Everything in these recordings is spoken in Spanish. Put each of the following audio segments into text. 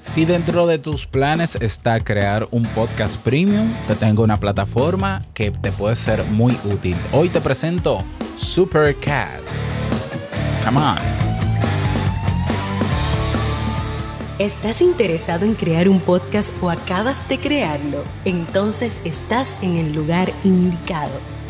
Si dentro de tus planes está crear un podcast premium, te tengo una plataforma que te puede ser muy útil. Hoy te presento Supercast. Come on. ¿Estás interesado en crear un podcast o acabas de crearlo? Entonces estás en el lugar indicado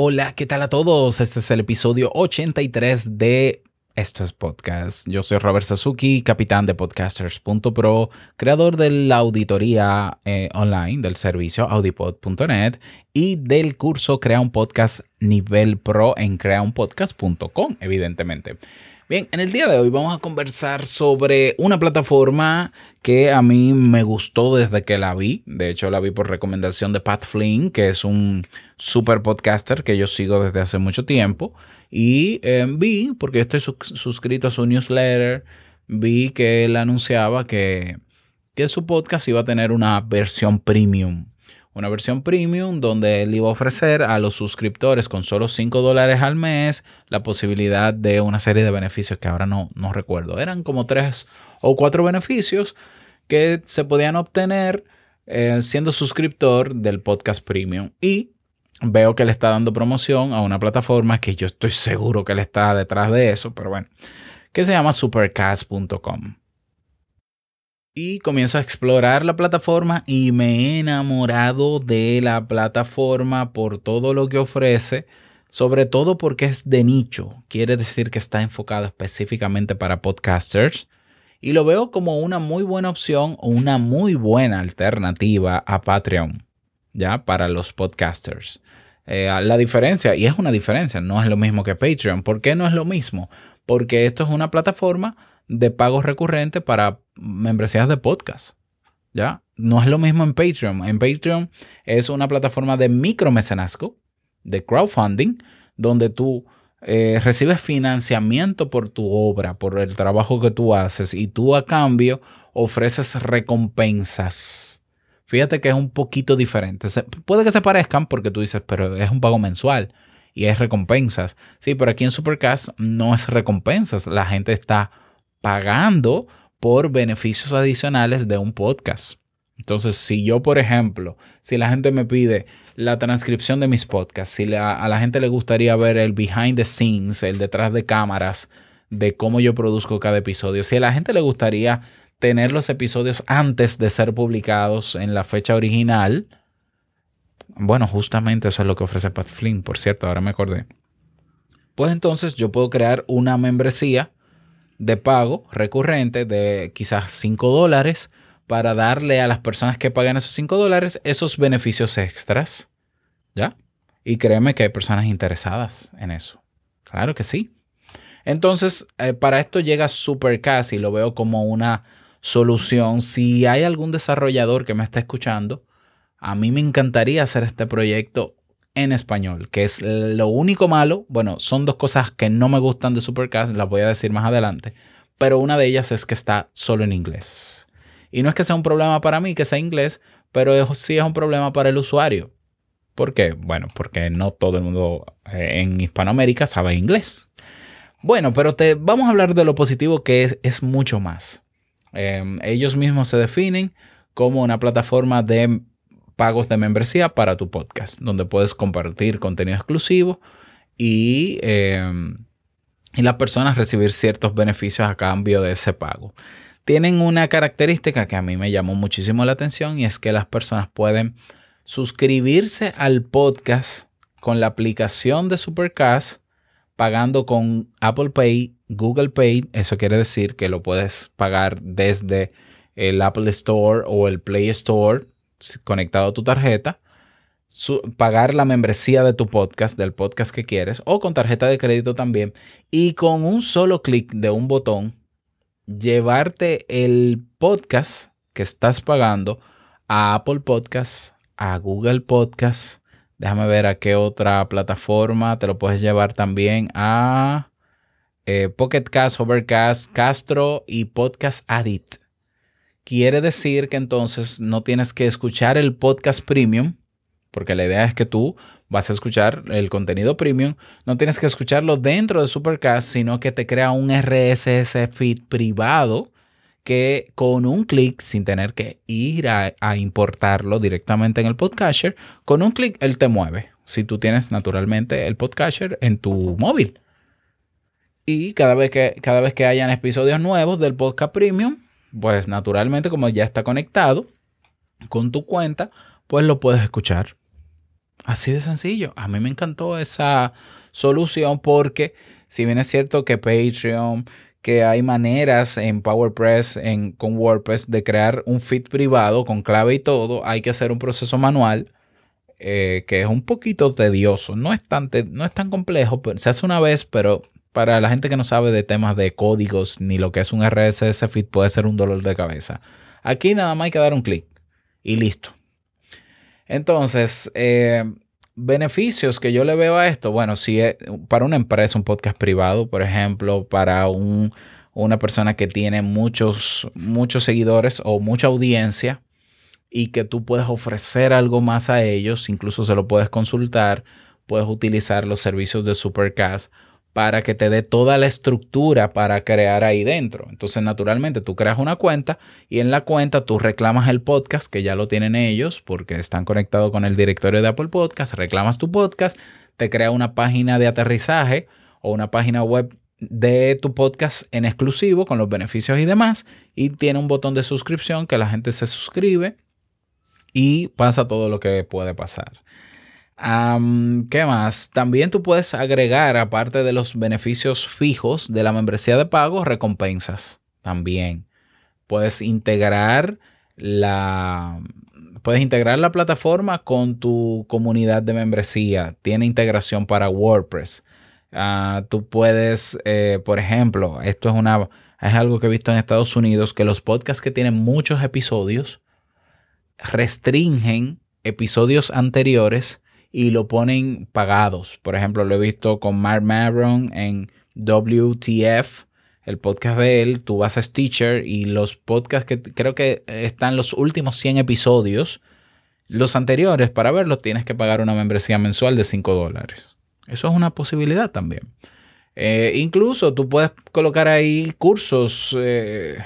Hola, ¿qué tal a todos? Este es el episodio 83 de Esto es Podcast. Yo soy Robert Sasuki, capitán de podcasters.pro, creador de la auditoría eh, online del servicio audipod.net y del curso Crea un Podcast Nivel Pro en creaunpodcast.com, evidentemente. Bien, en el día de hoy vamos a conversar sobre una plataforma que a mí me gustó desde que la vi. De hecho, la vi por recomendación de Pat Flynn, que es un super podcaster que yo sigo desde hace mucho tiempo. Y eh, vi, porque estoy suscrito a su newsletter, vi que él anunciaba que, que su podcast iba a tener una versión premium una versión premium donde él iba a ofrecer a los suscriptores con solo 5 dólares al mes la posibilidad de una serie de beneficios que ahora no, no recuerdo. Eran como 3 o 4 beneficios que se podían obtener eh, siendo suscriptor del podcast premium. Y veo que le está dando promoción a una plataforma que yo estoy seguro que le está detrás de eso, pero bueno, que se llama supercast.com y comienzo a explorar la plataforma y me he enamorado de la plataforma por todo lo que ofrece, sobre todo porque es de nicho, quiere decir que está enfocado específicamente para podcasters. Y lo veo como una muy buena opción o una muy buena alternativa a Patreon, ya para los podcasters. Eh, la diferencia, y es una diferencia, no es lo mismo que Patreon. ¿Por qué no es lo mismo? Porque esto es una plataforma de pagos recurrentes para membresías de podcast. ¿Ya? No es lo mismo en Patreon. En Patreon es una plataforma de micromecenazgo, de crowdfunding, donde tú eh, recibes financiamiento por tu obra, por el trabajo que tú haces y tú a cambio ofreces recompensas. Fíjate que es un poquito diferente. puede que se parezcan porque tú dices, pero es un pago mensual y es recompensas. Sí, pero aquí en Supercast no es recompensas. La gente está pagando por beneficios adicionales de un podcast. Entonces, si yo, por ejemplo, si la gente me pide la transcripción de mis podcasts, si a la gente le gustaría ver el behind the scenes, el detrás de cámaras de cómo yo produzco cada episodio, si a la gente le gustaría tener los episodios antes de ser publicados en la fecha original, bueno, justamente eso es lo que ofrece Pat Flynn, por cierto, ahora me acordé. Pues entonces yo puedo crear una membresía de pago recurrente de quizás 5 dólares para darle a las personas que pagan esos 5 dólares esos beneficios extras. ¿Ya? Y créeme que hay personas interesadas en eso. Claro que sí. Entonces, eh, para esto llega Supercast y lo veo como una solución. Si hay algún desarrollador que me está escuchando, a mí me encantaría hacer este proyecto en español, que es lo único malo. Bueno, son dos cosas que no me gustan de Supercast, las voy a decir más adelante, pero una de ellas es que está solo en inglés. Y no es que sea un problema para mí que sea inglés, pero sí es un problema para el usuario. ¿Por qué? Bueno, porque no todo el mundo eh, en Hispanoamérica sabe inglés. Bueno, pero te, vamos a hablar de lo positivo que es, es mucho más. Em, ellos mismos se definen como una plataforma de pagos de membresía para tu podcast, donde puedes compartir contenido exclusivo y, em, y las personas recibir ciertos beneficios a cambio de ese pago. Tienen una característica que a mí me llamó muchísimo la atención y es que las personas pueden suscribirse al podcast con la aplicación de Supercast pagando con Apple Pay, Google Pay. Eso quiere decir que lo puedes pagar desde el Apple Store o el Play Store conectado a tu tarjeta, pagar la membresía de tu podcast, del podcast que quieres, o con tarjeta de crédito también, y con un solo clic de un botón llevarte el podcast que estás pagando a Apple Podcasts, a Google Podcasts. Déjame ver a qué otra plataforma te lo puedes llevar también a eh, Pocket Cast, Overcast, Castro y Podcast Addict. Quiere decir que entonces no tienes que escuchar el podcast premium, porque la idea es que tú vas a escuchar el contenido premium, no tienes que escucharlo dentro de Supercast, sino que te crea un RSS feed privado que con un clic, sin tener que ir a, importarlo directamente en el podcatcher, con un clic él te mueve. Si tú tienes naturalmente el podcatcher en tu móvil. Y cada vez que, cada vez que hayan episodios nuevos del podcast premium, pues naturalmente como ya está conectado con tu cuenta, pues lo puedes escuchar. Así de sencillo. A mí me encantó esa solución porque si bien es cierto que Patreon, que hay maneras en PowerPress, en, con WordPress, de crear un feed privado con clave y todo, hay que hacer un proceso manual eh, que es un poquito tedioso. No es, tan no es tan complejo, se hace una vez, pero para la gente que no sabe de temas de códigos ni lo que es un RSS feed puede ser un dolor de cabeza. Aquí nada más hay que dar un clic y listo. Entonces, eh, beneficios que yo le veo a esto, bueno, si es para una empresa, un podcast privado, por ejemplo, para una persona que tiene muchos, muchos seguidores o mucha audiencia y que tú puedes ofrecer algo más a ellos, incluso se lo puedes consultar, puedes utilizar los servicios de Supercast para que te dé toda la estructura para crear ahí dentro. Entonces, naturalmente, tú creas una cuenta y en la cuenta tú reclamas el podcast, que ya lo tienen ellos porque están conectados con el directorio de Apple Podcast, reclamas tu podcast, te crea una página de aterrizaje o una página web de tu podcast en exclusivo con los beneficios y demás y tiene un botón de suscripción que la gente se suscribe y pasa todo lo que puede pasar. ¿Qué más? También tú puedes agregar, aparte de los beneficios fijos de la membresía de pago, recompensas. También puedes integrar la, puedes integrar la plataforma con tu comunidad de membresía. Tiene integración para WordPress. Ah, tú puedes, eh, por ejemplo, esto es una es algo que he visto en Estados Unidos que los podcasts que tienen muchos episodios restringen episodios anteriores y lo ponen pagados. Por ejemplo, lo he visto con Mark Maron en WTF, el podcast de él. Tú vas a Stitcher y los podcasts que creo que están los últimos 100 episodios, los anteriores, para verlos tienes que pagar una membresía mensual de 5 dólares. Eso es una posibilidad también. Eh, incluso tú puedes colocar ahí cursos, eh,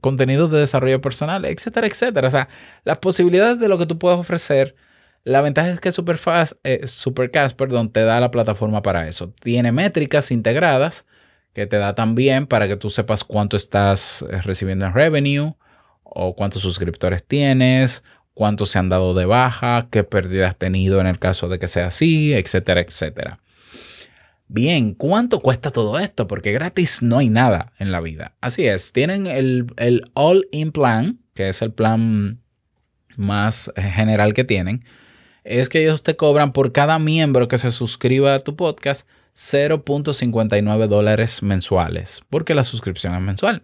contenidos de desarrollo personal, etcétera, etcétera. O sea, las posibilidades de lo que tú puedes ofrecer la ventaja es que Superfast, eh, Supercast perdón, te da la plataforma para eso. Tiene métricas integradas que te da también para que tú sepas cuánto estás eh, recibiendo en revenue o cuántos suscriptores tienes, cuántos se han dado de baja, qué pérdida has tenido en el caso de que sea así, etcétera, etcétera. Bien, ¿cuánto cuesta todo esto? Porque gratis no hay nada en la vida. Así es, tienen el, el All-in Plan, que es el plan más eh, general que tienen, es que ellos te cobran por cada miembro que se suscriba a tu podcast 0.59 dólares mensuales, porque la suscripción es mensual,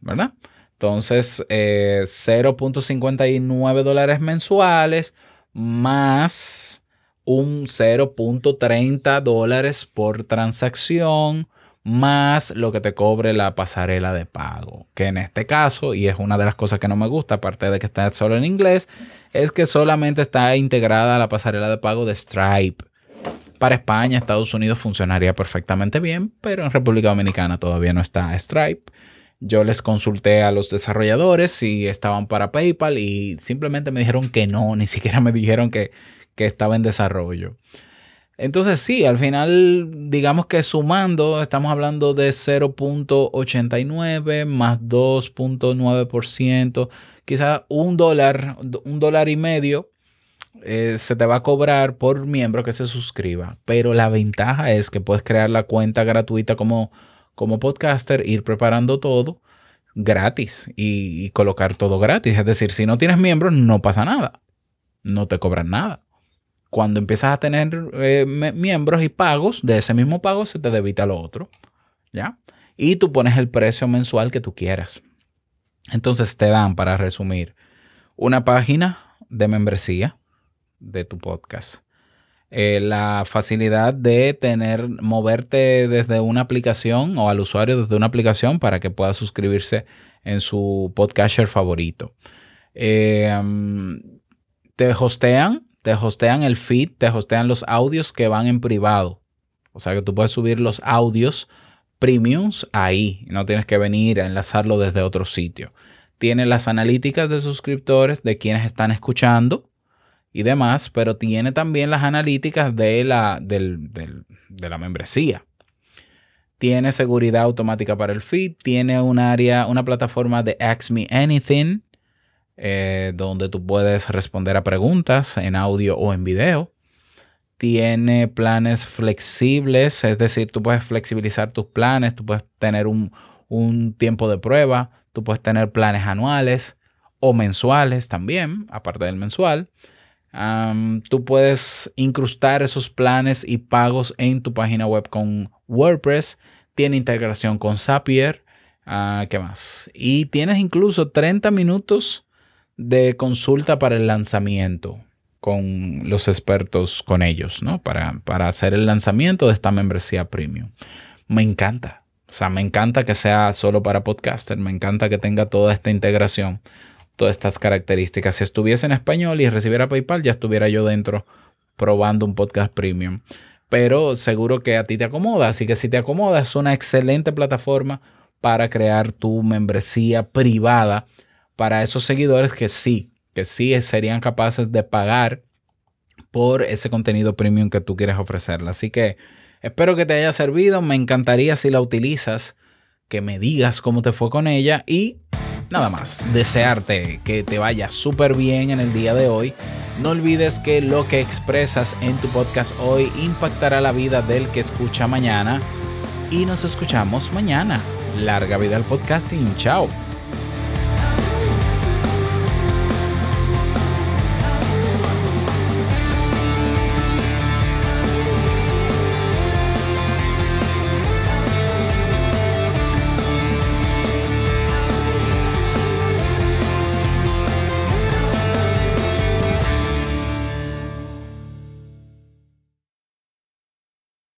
¿verdad? Entonces, 0.59 eh, dólares mensuales más un 0.30 dólares por transacción más lo que te cobre la pasarela de pago. Que en este caso, y es una de las cosas que no me gusta, aparte de que está solo en inglés, es que solamente está integrada la pasarela de pago de Stripe. Para España, Estados Unidos funcionaría perfectamente bien, pero en República Dominicana todavía no está Stripe. Yo les consulté a los desarrolladores si estaban para PayPal y simplemente me dijeron que no, ni siquiera me dijeron que, que estaba en desarrollo. Entonces sí, al final, digamos que sumando, estamos hablando de 0.89 más 2.9%, quizás un dólar, un dólar y medio eh, se te va a cobrar por miembro que se suscriba. Pero la ventaja es que puedes crear la cuenta gratuita como, como podcaster, ir preparando todo gratis y, colocar todo gratis. Es decir, si no tienes miembros, no pasa nada. No te cobran nada cuando empiezas a tener eh, miembros y pagos, de ese mismo pago se te debita lo otro. ¿Ya? y tú pones el precio mensual que tú quieras. Entonces te dan, para resumir, una página de membresía de tu podcast. Eh, la facilidad de tener, moverte desde una aplicación o al usuario desde una aplicación para que pueda suscribirse en su podcaster favorito. Eh, te hostean, te hostean el feed, te hostean los audios que van en privado. O sea que tú puedes subir los audios premiums ahí. No tienes que venir a enlazarlo desde otro sitio. Tiene las analíticas de suscriptores, de quienes están escuchando y demás, pero tiene también las analíticas de la, de la membresía. Tiene seguridad automática para el feed, tiene área, una plataforma de Ask Me Anything, eh, donde tú puedes responder a preguntas en audio o en video tiene planes flexibles, es decir, tú puedes flexibilizar tus planes, tú puedes tener un, tiempo de prueba, tú puedes tener planes anuales o mensuales también, aparte del mensual. tú puedes incrustar esos planes y pagos en tu página web con WordPress. Tiene integración con Zapier. Ah, ¿Qué más? Y tienes incluso 30 minutos de consulta para el lanzamiento con los expertos, con ellos, ¿no? Para, para hacer el lanzamiento de esta membresía premium. Me encanta. O sea, me encanta que sea solo para podcaster, me encanta que tenga toda esta integración, todas estas características. Si estuviese en español y recibiera PayPal, ya estuviera yo dentro probando un podcast premium. Pero seguro que a ti te acomoda, así que si te acomoda, es una excelente plataforma para crear tu membresía privada para esos seguidores que sí que sí serían capaces de pagar por ese contenido premium que tú quieres ofrecerle. Así que espero que te haya servido. Me encantaría si la utilizas, que me digas cómo te fue con ella y nada más, desearte que te vaya súper bien en el día de hoy. No olvides que lo que expresas en tu podcast hoy impactará la vida del que escucha mañana y nos escuchamos mañana. Larga vida al podcasting. Chao.